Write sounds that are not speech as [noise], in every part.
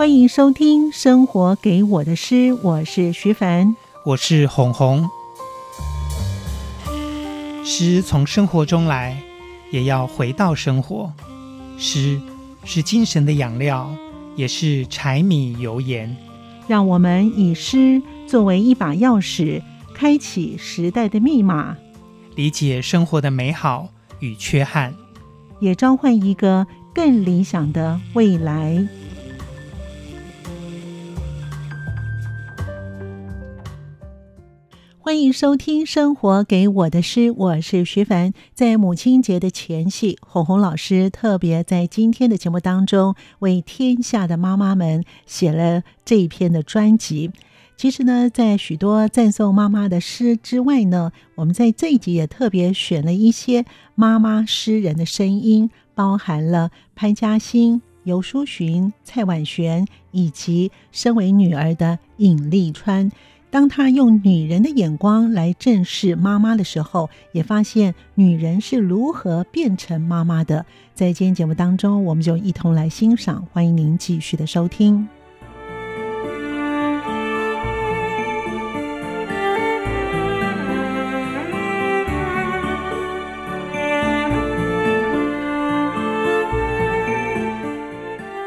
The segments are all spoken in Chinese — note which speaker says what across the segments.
Speaker 1: 欢迎收听《生活给我的诗》，我是徐凡，
Speaker 2: 我是红红。诗从生活中来，也要回到生活。诗是精神的养料，也是柴米油盐。
Speaker 1: 让我们以诗作为一把钥匙，开启时代的密码，
Speaker 2: 理解生活的美好与缺憾，
Speaker 1: 也召唤一个更理想的未来。欢迎收听《生活给我的诗》，我是徐凡。在母亲节的前夕，红红老师特别在今天的节目当中，为天下的妈妈们写了这一篇的专辑。其实呢，在许多赞颂妈妈的诗之外呢，我们在这一集也特别选了一些妈妈诗人的声音，包含了潘嘉欣、游淑洵、蔡婉璇，以及身为女儿的尹丽川。当她用女人的眼光来正视妈妈的时候，也发现女人是如何变成妈妈的。在今天节目当中，我们就一同来欣赏。欢迎您继续的收听。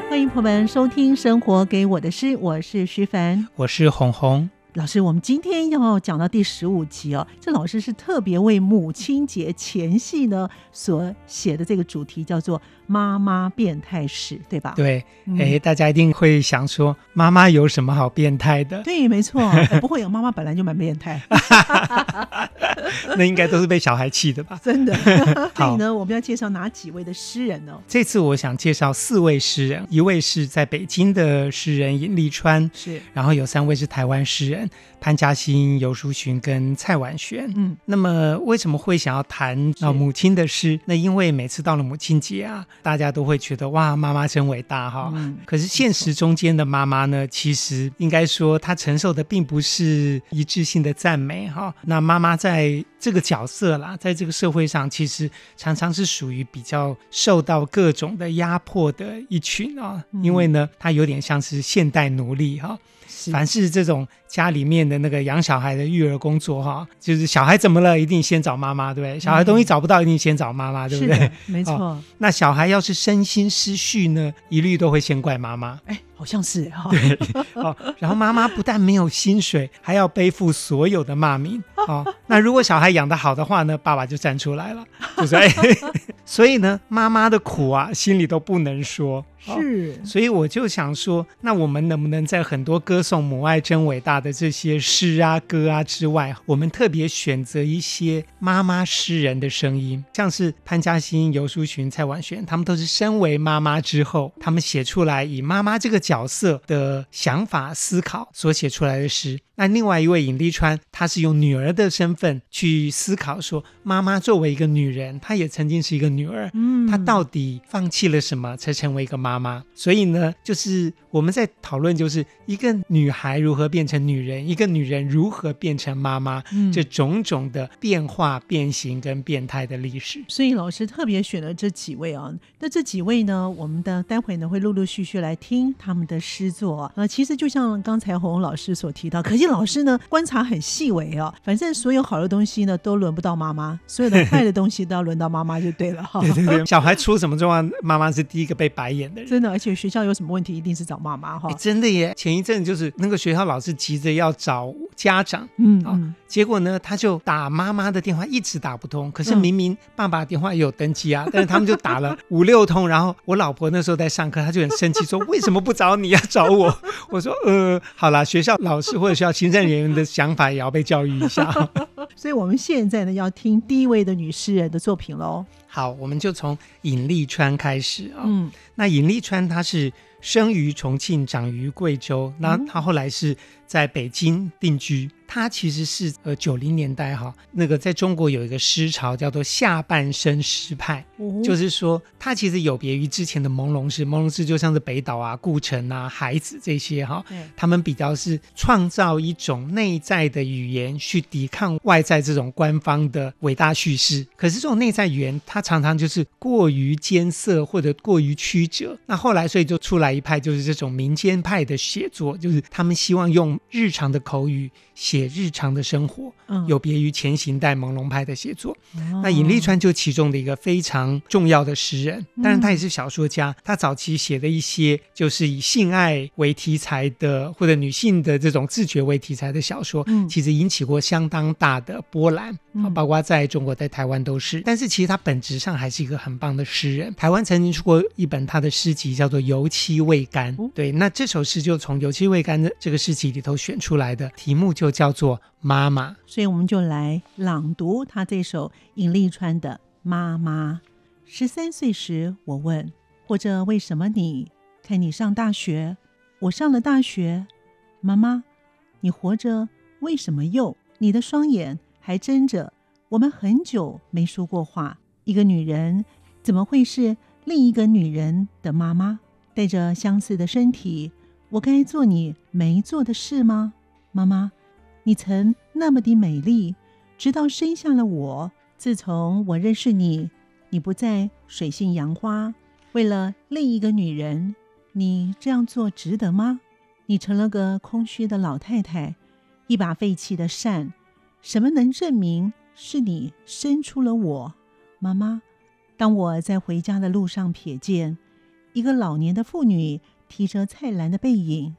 Speaker 1: 欢迎朋友们收听《生活给我的诗》，我是徐凡，
Speaker 2: 我是红红。
Speaker 1: 老师，我们今天要讲到第十五集哦。这老师是特别为母亲节前夕呢所写的这个主题，叫做“妈妈变态史”，对吧？
Speaker 2: 对，哎，大家一定会想说，妈妈有什么好变态的？
Speaker 1: 对，没错，[laughs] 不会有妈妈本来就蛮变态。[laughs]
Speaker 2: 那应该都是被小孩气的吧？
Speaker 1: 真的。[laughs] 所以呢，我们要介绍哪几位的诗人呢？
Speaker 2: 这次我想介绍四位诗人，一位是在北京的诗人尹立川，
Speaker 1: 是，
Speaker 2: 然后有三位是台湾诗人。潘嘉欣、游淑寻跟蔡婉璇。嗯，那么为什么会想要谈啊母亲的诗？那因为每次到了母亲节啊，大家都会觉得哇，妈妈真伟大哈。嗯，可是现实中间的妈妈呢，其实应该说她承受的并不是一致性的赞美哈。那妈妈在这个角色啦，在这个社会上，其实常常是属于比较受到各种的压迫的一群啊。因为呢，她有点像是现代奴隶哈。凡是这种家里面的那个养小孩的育儿工作哈，就是小孩怎么了，一定先找妈妈，对不对？小孩东西找不到，一定先找妈妈，对不对？
Speaker 1: 没 [laughs] 错、
Speaker 2: 哦。那小孩要是身心失序呢，一律都会先怪妈妈。哎，
Speaker 1: 好像是哈。
Speaker 2: 对。[laughs] 哦，然后妈妈不但没有薪水，还要背负所有的骂名。[laughs] 哦，那如果小孩养得好的话呢，爸爸就站出来了，就是哎。[laughs] 所以呢，妈妈的苦啊，心里都不能说。
Speaker 1: 是，
Speaker 2: 所以我就想说，那我们能不能在很多歌颂母爱真伟大的这些诗啊、歌啊之外，我们特别选择一些妈妈诗人的声音，像是潘嘉欣、尤淑群、蔡婉璇，他们都是身为妈妈之后，他们写出来以妈妈这个角色的想法思考所写出来的诗。那另外一位尹丽川，他是用女儿的身份去思考说，妈妈作为一个女人，她也曾经是一个女儿，嗯，她到底放弃了什么才成为一个妈妈？所以呢，就是我们在讨论，就是一个女孩如何变成女人，一个女人如何变成妈妈，嗯，这种种的变化、变形跟变态的历史。
Speaker 1: 所以老师特别选了这几位啊，那这几位呢，我们的待会呢会陆陆续续来听他们的诗作。呃，其实就像刚才鸿鸿老师所提到，可老师呢，观察很细微哦，反正所有好的东西呢都轮不到妈妈，所有的坏的东西都要轮到妈妈就对了哈。[laughs] 对对对，
Speaker 2: 小孩出什么状况，妈妈是第一个被白眼的人。
Speaker 1: 真的，而且学校有什么问题，一定是找妈妈哈。
Speaker 2: 真的耶，前一阵就是那个学校老师急着要找家长，嗯，嗯，结果呢他就打妈妈的电话，一直打不通。可是明明爸爸电话也有登记啊，嗯、[laughs] 但是他们就打了五六通。然后我老婆那时候在上课，她就很生气说：“为什么不找你，要找我？” [laughs] 我说：“呃，好啦，学校老师或者学校。”行政人员的想法也要被教育一下，[laughs]
Speaker 1: 所以我们现在呢要听第一位的女诗人的作品喽。
Speaker 2: 好，我们就从尹丽川开始啊。嗯，那尹丽川她是生于重庆，长于贵州，那她后来是在北京定居。他其实是呃九零年代哈，那个在中国有一个诗潮叫做下半身诗派，哦、就是说他其实有别于之前的朦胧诗，朦胧诗就像是北岛啊、顾城啊、海子这些哈，他们比较是创造一种内在的语言去抵抗外在这种官方的伟大叙事。可是这种内在语言，它常常就是过于艰涩或者过于曲曲折。那后来，所以就出来一派，就是这种民间派的写作，就是他们希望用日常的口语写日常的生活，嗯，有别于前行代朦胧派的写作。哦、那尹丽川就其中的一个非常重要的诗人，当然他也是小说家。他早期写的一些就是以性爱为题材的，或者女性的这种自觉为题材的小说，嗯，其实引起过相当大的波澜，嗯、包括在中国、在台湾都是。但是其实他本质上还是一个很棒的诗人。台湾曾经出过一本他的诗集，叫做《油漆未干》。对，那这首诗就从《油漆未干》的这个诗集里头选出来的，题目就叫做《妈妈》。
Speaker 1: 所以我们就来朗读他这首尹丽川的《妈妈》。十三岁时，我问，或者为什么你看你上大学，我上了大学，妈妈，你活着为什么又？你的双眼还睁着。我们很久没说过话。一个女人怎么会是另一个女人的妈妈？带着相似的身体，我该做你没做的事吗？妈妈，你曾那么的美丽，直到生下了我。自从我认识你，你不再水性杨花，为了另一个女人，你这样做值得吗？你成了个空虚的老太太，一把废弃的扇，什么能证明？是你生出了我，妈妈。当我在回家的路上瞥见一个老年的妇女提着菜篮的背影，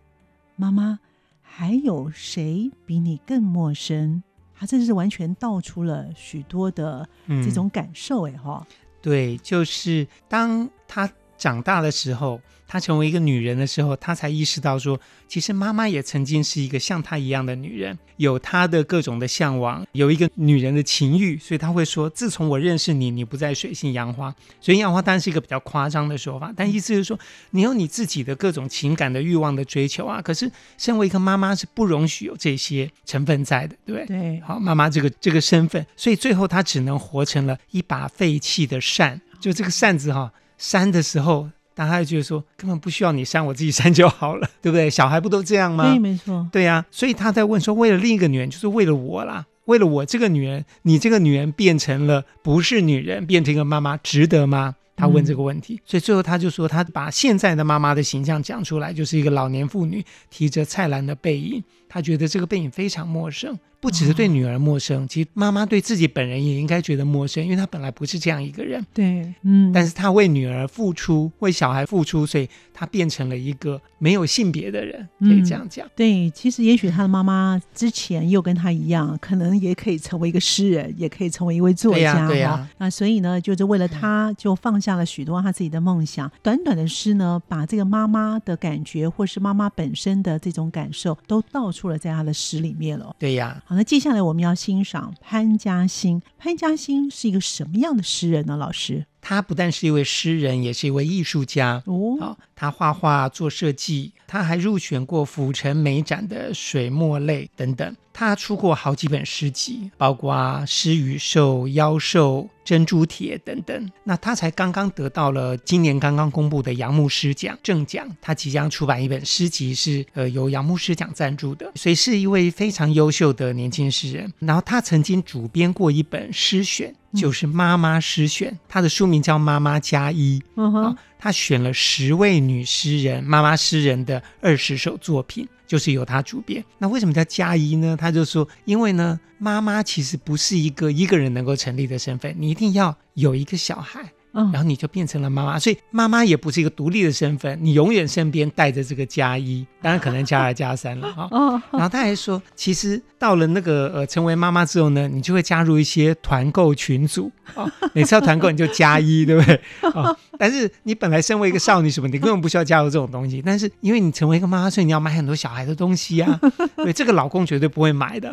Speaker 1: 妈妈，还有谁比你更陌生？他真是完全道出了许多的这种感受，哎哈、嗯。
Speaker 2: 对，就是当他长大的时候。她成为一个女人的时候，她才意识到说，其实妈妈也曾经是一个像她一样的女人，有她的各种的向往，有一个女人的情欲，所以她会说，自从我认识你，你不再水性杨花。水性杨花当然是一个比较夸张的说法，但意思就是说，你有你自己的各种情感的欲望的追求啊。可是，身为一个妈妈是不容许有这些成分在的，对不对？
Speaker 1: 对。
Speaker 2: 好，妈妈这个这个身份，所以最后她只能活成了一把废弃的扇，就这个扇子哈、哦，扇的时候。但他就觉得说，根本不需要你删，我自己删就好了，对不对？小孩不都这样吗？
Speaker 1: 对，没错。
Speaker 2: 对呀、啊，所以他在问说，为了另一个女人，就是为了我啦，为了我这个女人，你这个女人变成了不是女人，变成一个妈妈，值得吗？他问这个问题，嗯、所以最后他就说，他把现在的妈妈的形象讲出来，就是一个老年妇女提着菜篮的背影，他觉得这个背影非常陌生。不只是对女儿陌生，其实妈妈对自己本人也应该觉得陌生，因为她本来不是这样一个人。
Speaker 1: 对，嗯，
Speaker 2: 但是她为女儿付出，为小孩付出，所以她变成了一个没有性别的人，可以这样讲。
Speaker 1: 嗯、对，其实也许她的妈妈之前又跟她一样，可能也可以成为一个诗人，也可以成为一位作家。对呀，对呀。那所以呢，就是为了她，就放下了许多她自己的梦想。短短的诗呢，把这个妈妈的感觉，或是妈妈本身的这种感受，都道出了在她的诗里面了。
Speaker 2: 对呀。
Speaker 1: 那接下来我们要欣赏潘嘉欣。潘嘉欣是一个什么样的诗人呢？老师？
Speaker 2: 他不但是一位诗人，也是一位艺术家。哦，好，他画画做设计，他还入选过府城美展的水墨类等等。他出过好几本诗集，包括《诗与兽》《妖兽》《珍珠帖》等等。那他才刚刚得到了今年刚刚公布的杨牧诗奖正奖。他即将出版一本诗集，是呃由杨牧诗奖赞助的，所以是一位非常优秀的年轻诗人。然后他曾经主编过一本诗选。就是妈妈诗选，她的书名叫《妈妈加一》。嗯哼，她选了十位女诗人、妈妈诗人的二十首作品，就是由她主编。那为什么叫加一呢？她就说，因为呢，妈妈其实不是一个一个人能够成立的身份，你一定要有一个小孩。然后你就变成了妈妈，所以妈妈也不是一个独立的身份，你永远身边带着这个加一，[laughs] 当然可能加二加三了 [laughs] 哈。然后他还说，其实到了那个呃成为妈妈之后呢，你就会加入一些团购群组啊，每次要团购你就加一，对不对？啊，[laughs] 但是你本来身为一个少女什么，你根本不需要加入这种东西，但是因为你成为一个妈妈，所以你要买很多小孩的东西啊，对，这个老公绝对不会买的，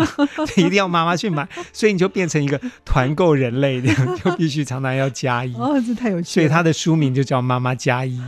Speaker 2: 一定要妈妈去买，所以你就变成一个团购人类，这样就必须常常要加一。
Speaker 1: 太有趣，
Speaker 2: 所以他的书名就叫《妈妈加一》。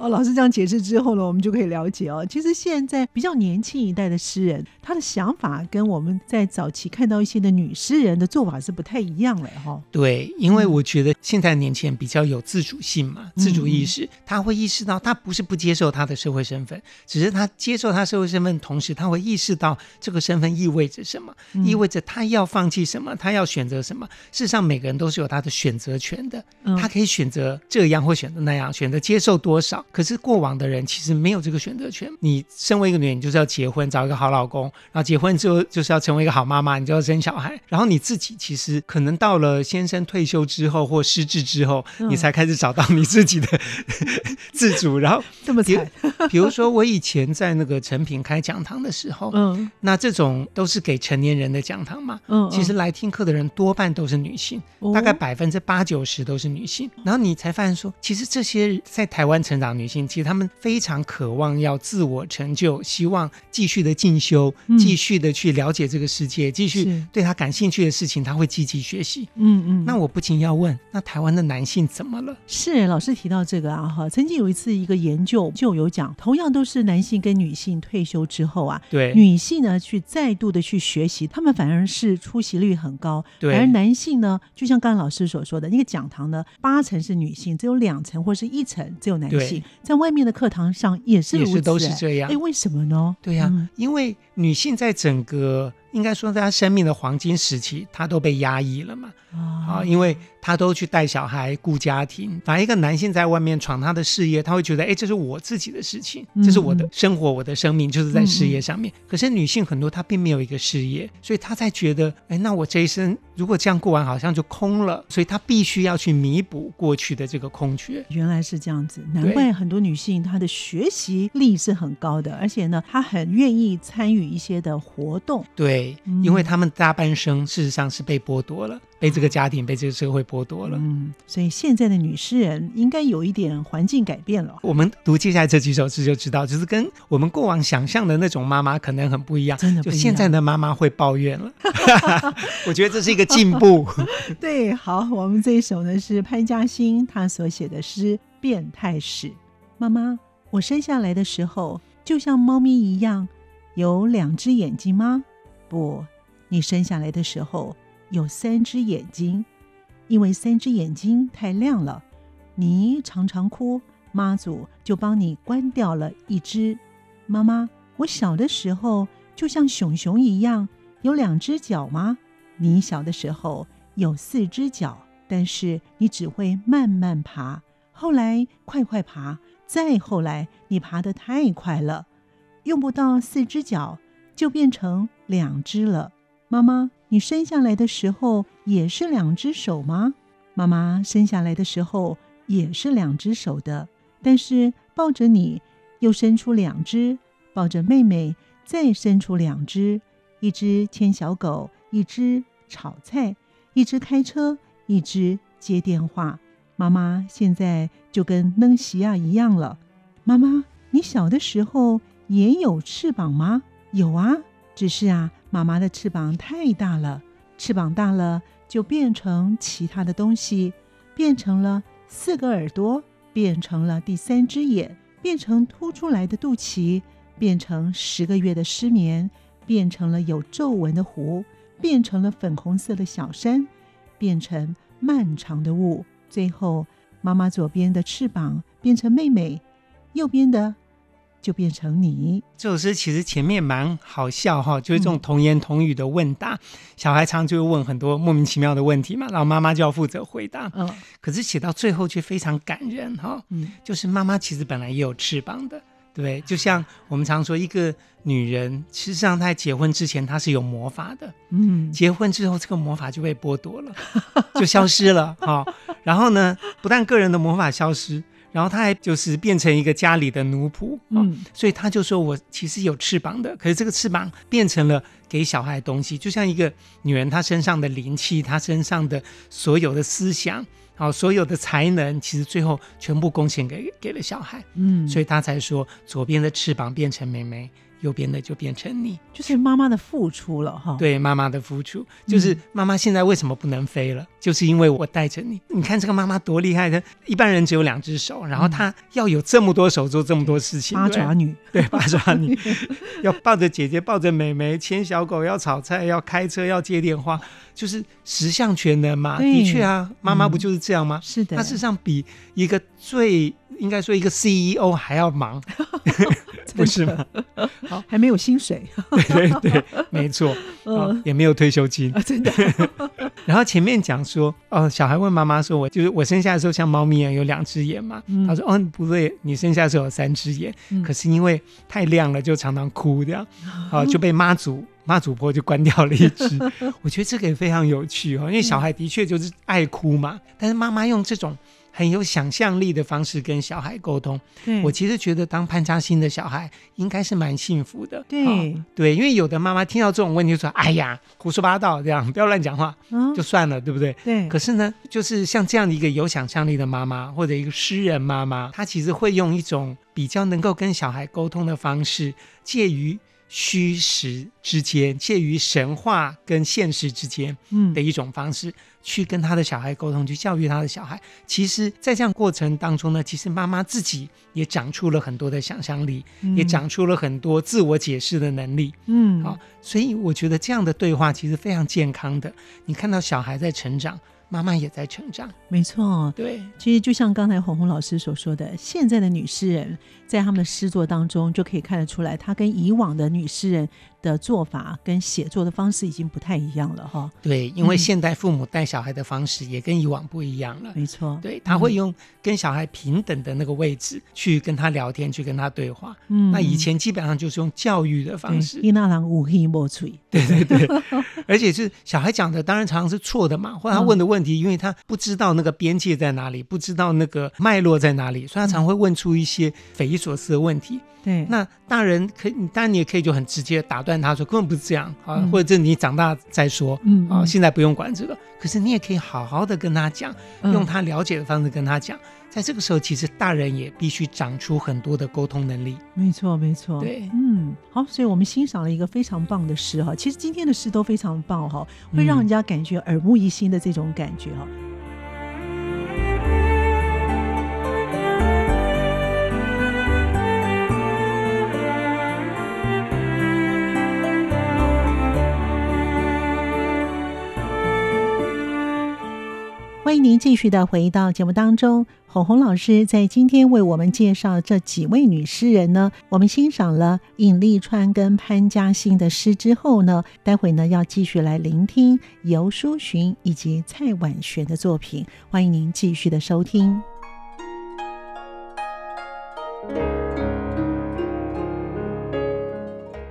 Speaker 1: 哦，老师这样解释之后呢，我们就可以了解哦，其实现在比较年轻一代的诗人，他的想法跟我们在早期看到一些的女诗人的做法是不太一样了哈、哦。
Speaker 2: 对，因为我觉得现在年轻人比较有自主性嘛，嗯、自主意识，他会意识到他不是不接受他的社会身份，只是他接受他社会身份同时，他会意识到这个身份意味着什么，嗯、意味着他要放弃什么，他要选择什么。事实上，每个人都是有他的选择权的，嗯、他可以选择这样或选择那样，选择接受多少。可是过往的人其实没有这个选择权。你身为一个女人，你就是要结婚，找一个好老公，然后结婚之后就是要成为一个好妈妈，你就要生小孩。然后你自己其实可能到了先生退休之后或失智之后，嗯、你才开始找到你自己的 [laughs] 自主。然后
Speaker 1: 这么惨，
Speaker 2: 比如说我以前在那个诚品开讲堂的时候，嗯，那这种都是给成年人的讲堂嘛，嗯，其实来听课的人多半都是女性，嗯、大概百分之八九十都是女性。哦、然后你才发现说，其实这些在台湾成长。女性其实她们非常渴望要自我成就，希望继续的进修，嗯、继续的去了解这个世界，继续对她感兴趣的事情，她会积极学习。嗯嗯。那我不禁要问，那台湾的男性怎么了？
Speaker 1: 是老师提到这个啊哈，曾经有一次一个研究就有讲，同样都是男性跟女性退休之后啊，
Speaker 2: 对
Speaker 1: 女性呢去再度的去学习，他们反而是出席率很高，
Speaker 2: 对
Speaker 1: 而男性呢，就像刚刚老师所说的，那个讲堂呢，八成是女性，只有两成或是一成只有男性。在外面的课堂上也是如此，
Speaker 2: 也是都是这样。
Speaker 1: 哎，为什么呢？
Speaker 2: 对呀、啊，嗯、因为女性在整个。应该说，在她生命的黄金时期，她都被压抑了嘛？啊，因为他都去带小孩、顾家庭。反而一个男性在外面闯他的事业，他会觉得，哎，这是我自己的事情，这是我的生活，我的生命就是在事业上面。可是女性很多，她并没有一个事业，所以她才觉得，哎，那我这一生如果这样过完，好像就空了。所以她必须要去弥补过去的这个空缺。
Speaker 1: 原来是这样子，难怪很多女性她的学习力是很高的，而且呢，她很愿意参与一些的活动。
Speaker 2: 对。对，因为他们大半生事实上是被剥夺了，被这个家庭、被这个社会剥夺了。
Speaker 1: 嗯，所以现在的女诗人应该有一点环境改变了。
Speaker 2: 我们读接下来这几首诗就知道，就是跟我们过往想象的那种妈妈可能很不一样。
Speaker 1: 真的
Speaker 2: 就现在的妈妈会抱怨了。[laughs] 我觉得这是一个进步。[laughs]
Speaker 1: 对，好，我们这一首呢是潘嘉欣她所写的诗《变态史》。妈妈，我生下来的时候就像猫咪一样，有两只眼睛吗？不，你生下来的时候有三只眼睛，因为三只眼睛太亮了，你常常哭，妈祖就帮你关掉了一只。妈妈，我小的时候就像熊熊一样，有两只脚吗？你小的时候有四只脚，但是你只会慢慢爬，后来快快爬，再后来你爬得太快了，用不到四只脚。就变成两只了。妈妈，你生下来的时候也是两只手吗？妈妈生下来的时候也是两只手的，但是抱着你又伸出两只，抱着妹妹再伸出两只，一只牵小狗，一只炒菜，一只开车，一只接电话。妈妈现在就跟嫩西亚一样了。妈妈，你小的时候也有翅膀吗？有啊，只是啊，妈妈的翅膀太大了，翅膀大了就变成其他的东西，变成了四个耳朵，变成了第三只眼，变成凸出来的肚脐，变成十个月的失眠，变成了有皱纹的湖，变成了粉红色的小山，变成漫长的雾，最后妈妈左边的翅膀变成妹妹，右边的。就变成你。
Speaker 2: 这首诗其实前面蛮好笑哈，就是这种童言童语的问答，嗯、小孩常就会问很多莫名其妙的问题嘛，然后妈妈就要负责回答。嗯，可是写到最后却非常感人哈。嗯，就是妈妈其实本来也有翅膀的，对，就像我们常说，一个女人，事实上她在结婚之前她是有魔法的，嗯，结婚之后这个魔法就被剥夺了，就消失了哈。然后呢，不但个人的魔法消失。然后他还就是变成一个家里的奴仆，嗯，所以他就说我其实有翅膀的，可是这个翅膀变成了给小孩的东西，就像一个女人她身上的灵气，她身上的所有的思想，好，所有的才能，其实最后全部贡献给给了小孩，嗯，所以他才说左边的翅膀变成妹妹，右边的就变成你，
Speaker 1: 就是妈妈的付出了哈。
Speaker 2: 对，妈妈的付出，就是妈妈现在为什么不能飞了？嗯、就是因为我带着你。你看这个妈妈多厉害的，一般人只有两只手，然后她要有这么多手做这么多事情。
Speaker 1: 八爪女，
Speaker 2: 对，八爪女，[laughs] 要抱着姐姐，抱着妹妹，牵小狗，要炒菜，要开车，要接电话，就是十项全能嘛。对的确啊，妈妈不就是这样吗？
Speaker 1: 嗯、是的，
Speaker 2: 她事实上比一个最应该说一个 CEO 还要忙。[laughs] 不是吗？
Speaker 1: 好，还没有薪水。
Speaker 2: 对对对，没错。[laughs] 嗯，也没有退休金。
Speaker 1: 真的。[laughs]
Speaker 2: 然后前面讲说，哦，小孩问妈妈说：“我就是我生下的时候像猫咪一样有两只眼嘛？”他说：“哦，不对，你生下的时候有三只眼，可是因为太亮了，就常常哭这样，啊，就被妈祖妈祖婆就关掉了一只。”我觉得这个也非常有趣哦，因为小孩的确就是爱哭嘛，但是妈妈用这种。很有想象力的方式跟小孩沟通，对我其实觉得当潘嘉欣的小孩应该是蛮幸福的。
Speaker 1: 对、哦、
Speaker 2: 对，因为有的妈妈听到这种问题就说：“哎呀，胡说八道，这样 [laughs] 不要乱讲话，嗯、就算了，对不对？”
Speaker 1: 对。
Speaker 2: 可是呢，就是像这样的一个有想象力的妈妈，或者一个诗人妈妈，她其实会用一种比较能够跟小孩沟通的方式，介于。虚实之间，介于神话跟现实之间的一种方式，嗯、去跟他的小孩沟通，去教育他的小孩。其实，在这样过程当中呢，其实妈妈自己也长出了很多的想象力，嗯、也长出了很多自我解释的能力。嗯，好，所以我觉得这样的对话其实非常健康的。你看到小孩在成长。妈妈也在成长，
Speaker 1: 没错。
Speaker 2: 对，
Speaker 1: 其实就像刚才红红老师所说的，现在的女诗人，在他们的诗作当中就可以看得出来，她跟以往的女诗人的做法跟写作的方式已经不太一样了哈。
Speaker 2: 对，因为现代父母带小孩的方式也跟以往不一样了。
Speaker 1: 没错，
Speaker 2: 对，他会用跟小孩平等的那个位置去跟他聊天，去跟他对话。嗯，那以前基本上就是用教育的方式。
Speaker 1: 伊那郎无黑莫吹。
Speaker 2: 对对对，[laughs] 而且是小孩讲的，当然常常是错的嘛，或者他问的问题，因为他不知道那个边界在哪里，不知道那个脉络在哪里，所以他常会问出一些匪夷所思的问题。
Speaker 1: 对，
Speaker 2: 那大人可以，当然你也可以就很直接打断他说，根本不是这样啊，嗯、或者你长大再说，嗯啊，现在不用管这个。可是你也可以好好的跟他讲，用他了解的方式跟他讲。嗯、在这个时候，其实大人也必须长出很多的沟通能力。
Speaker 1: 没错，没错。
Speaker 2: 对，
Speaker 1: 嗯，好，所以我们欣赏了一个非常棒的诗哈。其实今天的诗都非常棒哈，会让人家感觉耳目一新的这种感觉哈。嗯欢迎您继续的回到节目当中，红红老师在今天为我们介绍这几位女诗人呢。我们欣赏了尹丽川跟潘嘉欣的诗之后呢，待会呢要继续来聆听游淑洵以及蔡婉璇的作品。欢迎您继续的收听。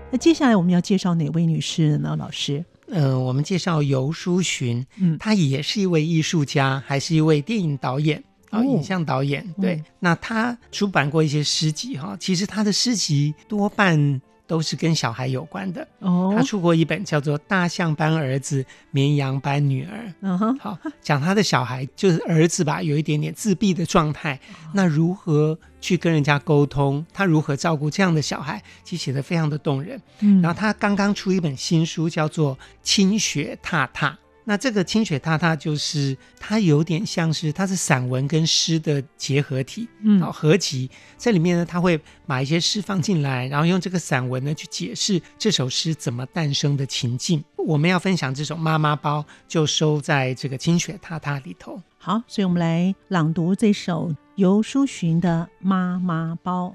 Speaker 1: 那接下来我们要介绍哪位女诗人呢？老师？
Speaker 2: 嗯、呃，我们介绍游书寻，嗯，他也是一位艺术家，还是一位电影导演啊，哦、影像导演。对，嗯、那他出版过一些诗集哈，其实他的诗集多半都是跟小孩有关的。哦，他出过一本叫做《大象班儿子，绵羊班女儿》。嗯哼，好，讲他的小孩就是儿子吧，有一点点自闭的状态，哦、那如何？去跟人家沟通，他如何照顾这样的小孩，其实写得非常的动人。嗯，然后他刚刚出一本新书，叫做《清雪踏踏》。那这个《清雪踏踏》就是它有点像是它是散文跟诗的结合体，嗯，好合集。这里面呢，他会把一些诗放进来，然后用这个散文呢去解释这首诗怎么诞生的情境。我们要分享这首《妈妈包》，就收在这个《清雪踏踏》里头。
Speaker 1: 好，所以我们来朗读这首。游书寻的妈妈包，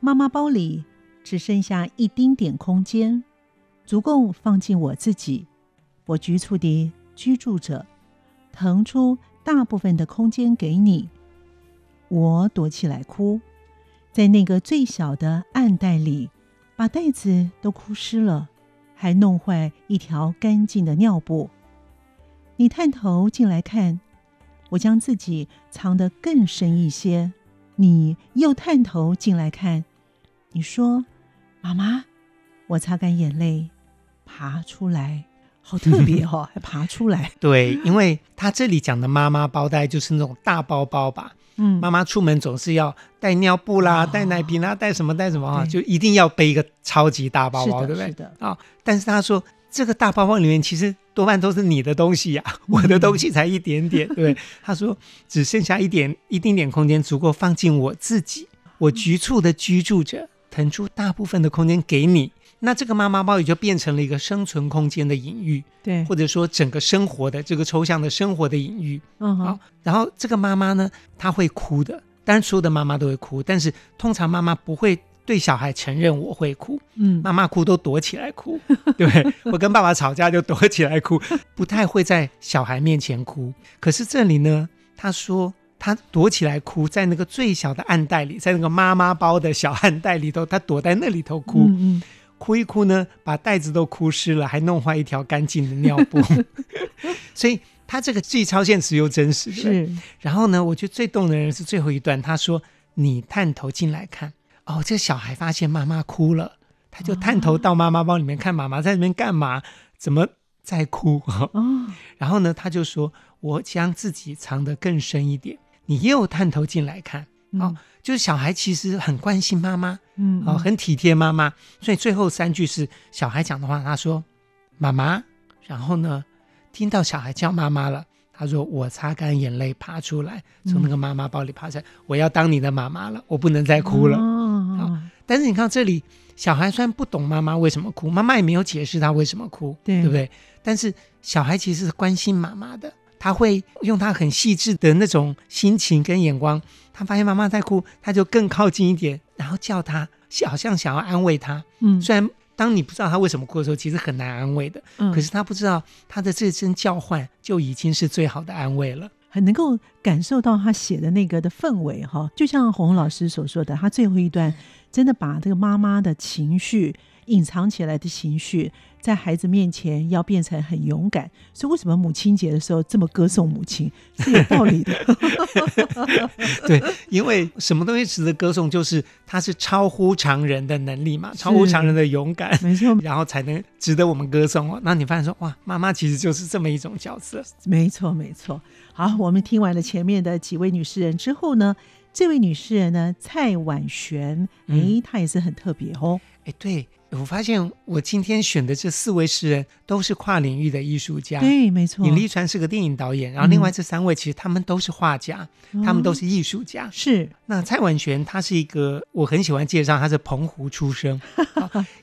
Speaker 1: 妈妈包里只剩下一丁点空间，足够放进我自己。我局促地居住着，腾出大部分的空间给你。我躲起来哭，在那个最小的暗袋里，把袋子都哭湿了，还弄坏一条干净的尿布。你探头进来看。我将自己藏得更深一些，你又探头进来看，你说：“妈妈。”我擦干眼泪，爬出来，好特别哈、[laughs] 哦，还爬出来。
Speaker 2: 对，因为他这里讲的妈妈包袋就是那种大包包吧，
Speaker 1: 嗯，
Speaker 2: 妈妈出门总是要带尿布啦、带、哦、奶瓶啦、带什么带什么啊，就一定要背一个超级大包包，对不对？
Speaker 1: 是的。
Speaker 2: 啊、哦，但是他说这个大包包里面其实多半都是你的东西呀、啊，[laughs] 我的东西才一点点，对，对。他说只剩下一点一丁点空间足够放进我自己，我局促的居住着，腾出大部分的空间给你。那这个妈妈包也就变成了一个生存空间的隐喻，
Speaker 1: 对，
Speaker 2: 或者说整个生活的这个抽象的生活的隐喻。
Speaker 1: 嗯好，
Speaker 2: 然后这个妈妈呢，她会哭的，当然所有的妈妈都会哭，但是通常妈妈不会对小孩承认我会哭，
Speaker 1: 嗯，
Speaker 2: 妈妈哭都躲起来哭，[laughs] 对，我跟爸爸吵架就躲起来哭，不太会在小孩面前哭。可是这里呢，她说她躲起来哭，在那个最小的暗袋里，在那个妈妈包的小暗袋里头，她躲在那里头哭。
Speaker 1: 嗯嗯
Speaker 2: 哭一哭呢，把袋子都哭湿了，还弄坏一条干净的尿布。[laughs] 所以他这个既超现实又真实。
Speaker 1: 是。
Speaker 2: 然后呢，我觉得最动人的是最后一段，他说：“你探头进来看。”哦，这个小孩发现妈妈哭了，他就探头到妈妈包里面看妈妈在那边干嘛，怎么在哭？
Speaker 1: 哦。[laughs]
Speaker 2: 然后呢，他就说：“我将自己藏得更深一点。”你又探头进来看。哦。嗯就是小孩其实很关心妈妈，
Speaker 1: 嗯，
Speaker 2: 哦，很体贴妈妈，所以最后三句是小孩讲的话。他说：“妈妈。”然后呢，听到小孩叫妈妈了，他说：“我擦干眼泪爬出来，从那个妈妈包里爬出来，嗯、我要当你的妈妈了，我不能再哭了。
Speaker 1: 哦”
Speaker 2: 好，但是你看这里，小孩虽然不懂妈妈为什么哭，妈妈也没有解释他为什么哭，
Speaker 1: 对，
Speaker 2: 对不对？但是小孩其实是关心妈妈的。他会用他很细致的那种心情跟眼光，他发现妈妈在哭，他就更靠近一点，然后叫他，好像想要安慰他。
Speaker 1: 嗯，
Speaker 2: 虽然当你不知道他为什么哭的时候，其实很难安慰的。
Speaker 1: 嗯，
Speaker 2: 可是他不知道他的这声叫唤就已经是最好的安慰了，
Speaker 1: 很能够感受到他写的那个的氛围哈。就像红红老师所说的，他最后一段真的把这个妈妈的情绪。隐藏起来的情绪，在孩子面前要变成很勇敢，所以为什么母亲节的时候这么歌颂母亲是有道理的。[laughs]
Speaker 2: 对，因为什么东西值得歌颂，就是它是超乎常人的能力嘛，超乎常人的勇敢，
Speaker 1: 没错，
Speaker 2: 然后才能值得我们歌颂哦。那你发现说，哇，妈妈其实就是这么一种角色。
Speaker 1: 没错，没错。好，我们听完了前面的几位女诗人之后呢，这位女诗人呢，蔡婉璇，哎，她也是很特别哦。
Speaker 2: 哎，对。我发现我今天选的这四位诗人都是跨领域的艺术家。
Speaker 1: 对，没错。尹
Speaker 2: 立川是个电影导演，然后另外这三位其实他们都是画家，
Speaker 1: 嗯、
Speaker 2: 他们都是艺术家。
Speaker 1: 是。
Speaker 2: 那蔡婉璇他是一个我很喜欢介绍，他是澎湖出生，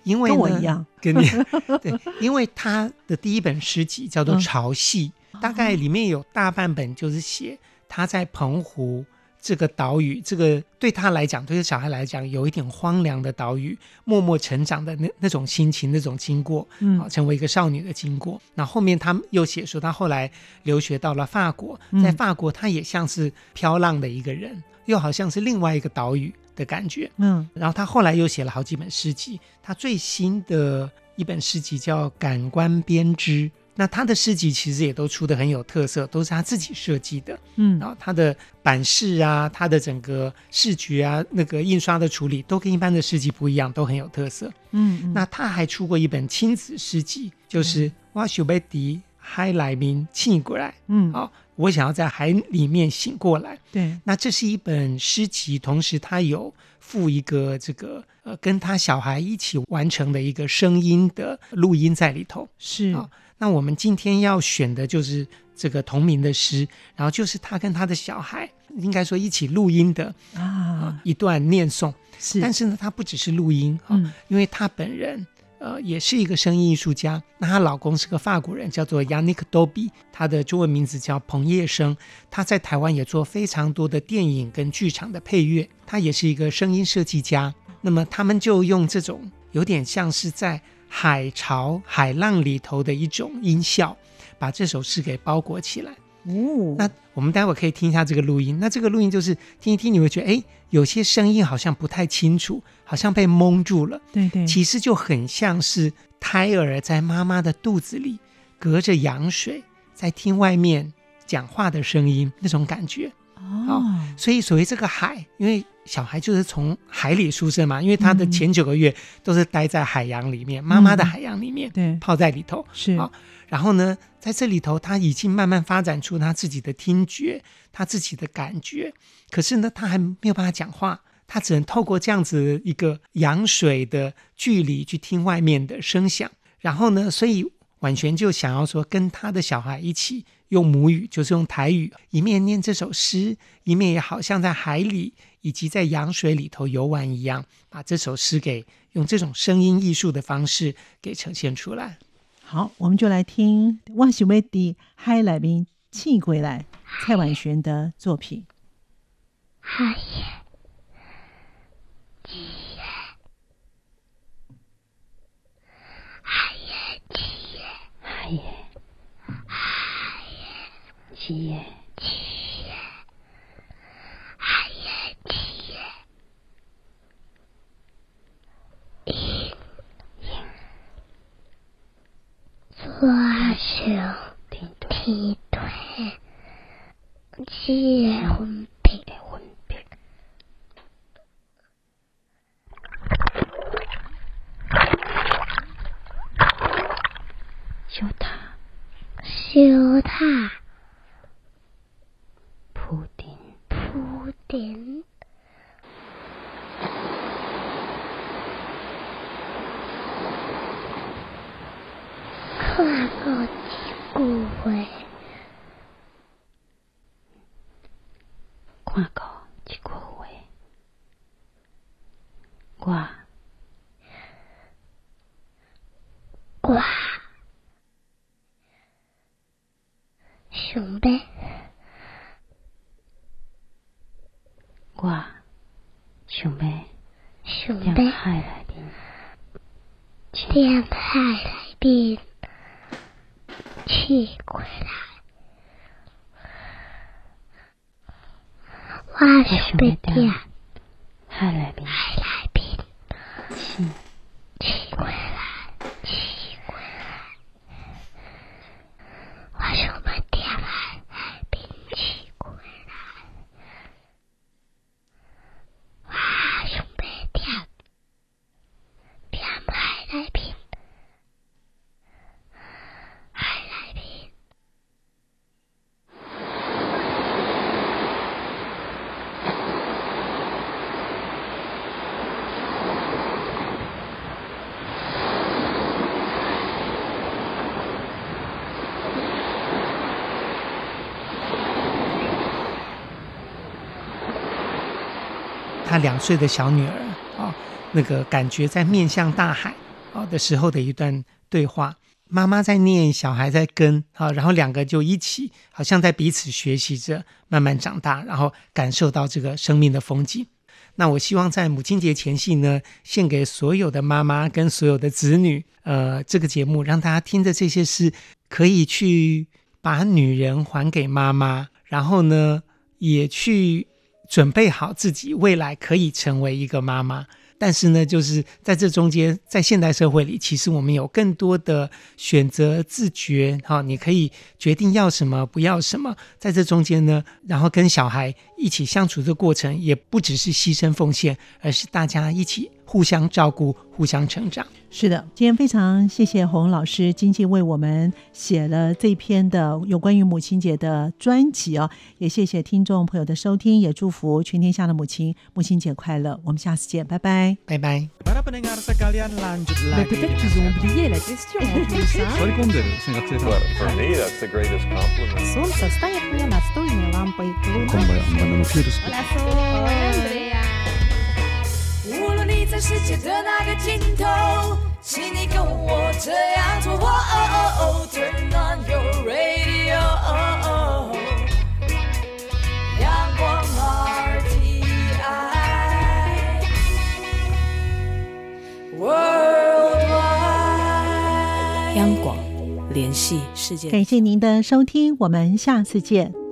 Speaker 2: 因为
Speaker 1: 跟我一样，
Speaker 2: 跟你 [laughs] 对，因为他的第一本诗集叫做《潮汐》，嗯，大概里面有大半本就是写他在澎湖。这个岛屿，这个对他来讲，对于小孩来讲，有一点荒凉的岛屿，默默成长的那那种心情，那种经过，嗯，啊，成为一个少女的经过。那后，后面他又写说，他后来留学到了法国，在法国，他也像是飘浪的一个人，嗯，又好像是另外一个岛屿的感觉，嗯。然后他后来又写了好几本诗集，他最新的一本诗集叫《感官编织》。那他的诗集其实也都出得很有特色，都是他自己设计的，嗯，然后他的版式啊，他的整个视觉啊，那个印刷的处理都跟一般的诗集不一样，都很有特色，嗯，嗯，那他还出过一本亲子诗集，就是我想要在海里面醒过来，嗯，好，我想要在海里面醒过来，
Speaker 1: 对，
Speaker 2: 那这是一本诗集，同时他有附一个这个呃跟他小孩一起完成的一个声音的录音在里头，
Speaker 1: 是。啊。
Speaker 2: 那我们今天要选的就是这个同名的诗，然后就是他跟他的小孩，应该说一起录音的啊一段念诵。是，但是呢，他不只是录音啊，嗯，因为他本人呃也是一个声音艺术家。那她老公是个法国人，叫做 Yannick Dobby，他的中文名字叫彭业生。他在台湾也做非常多的电影跟剧场的配乐，他也是一个声音设计家。那么他们就用这种有点像是在。海潮、海浪里头的一种音效，把这首诗给包裹起来。哦，那我们待会可以听一下这个录音。那这个录音就是听一听，你会觉得，哎，有些声音好像不太清楚，好像被蒙住了。
Speaker 1: 对对，
Speaker 2: 其实就很像是胎儿在妈妈的肚子里，隔着羊水在听外面讲话的声音那种感觉。
Speaker 1: 哦，
Speaker 2: 所以所谓这个海，因为小孩就是从海里出生嘛，因为他的前九个月都是待在海洋里面，嗯、妈妈的海洋里面，
Speaker 1: 对，
Speaker 2: 泡在里头
Speaker 1: 是啊。
Speaker 2: 然后呢，在这里头，他已经慢慢发展出他自己的听觉，他自己的感觉。可是呢，他还没有办法讲话，他只能透过这样子一个羊水的距离去听外面的声响。然后呢，所以婉璇就想要说，跟他的小孩一起用母语，就是用台语，一面念这首诗，一面也好像在海里以及在羊水里头游玩一样，把这首诗给用这种声音艺术的方式给呈现出来。
Speaker 1: 好，我们就来听《我想要在海里面醒过来》蔡婉璇的作品。
Speaker 3: 海耶，海耶，海耶，海耶，海耶。左手提腿，结婚皮，婚皮。小塔，小塔，铺垫，铺垫。跨过几股回，跨过几股回，挂挂，想欲挂，想欲想欲，点海来边，点海来边。醒过来，我想要在海里面，海里面，醒醒过来。
Speaker 2: 他两岁的小女儿啊，那个感觉在面向大海啊的时候的一段对话，妈妈在念，小孩在跟啊，然后两个就一起，好像在彼此学习着，慢慢长大，然后感受到这个生命的风景。那我希望在母亲节前夕呢，献给所有的妈妈跟所有的子女，呃，这个节目让大家听着这些诗，可以去把女人还给妈妈，然后呢，也去。准备好自己未来可以成为一个妈妈，但是呢，就是在这中间，在现代社会里，其实我们有更多的选择自觉，哈，你可以决定要什么，不要什么，在这中间呢，然后跟小孩一起相处的过程，也不只是牺牲奉献，而是大家一起。互相照顾，互相成长。
Speaker 1: 是的，今天非常谢谢洪老师，精进为我们写了这篇的有关于母亲节的专辑哦。也谢谢听众朋友的收听，也祝福全天下的母亲母亲节快乐。我们下次见，拜拜，
Speaker 2: 拜拜。
Speaker 4: 无论你在世界的哪个尽头，请你跟我这样做。Turn on your radio，阳光 RTI Worldwide，
Speaker 5: 央广联系世界。
Speaker 1: 感谢您的收听，我们下次见。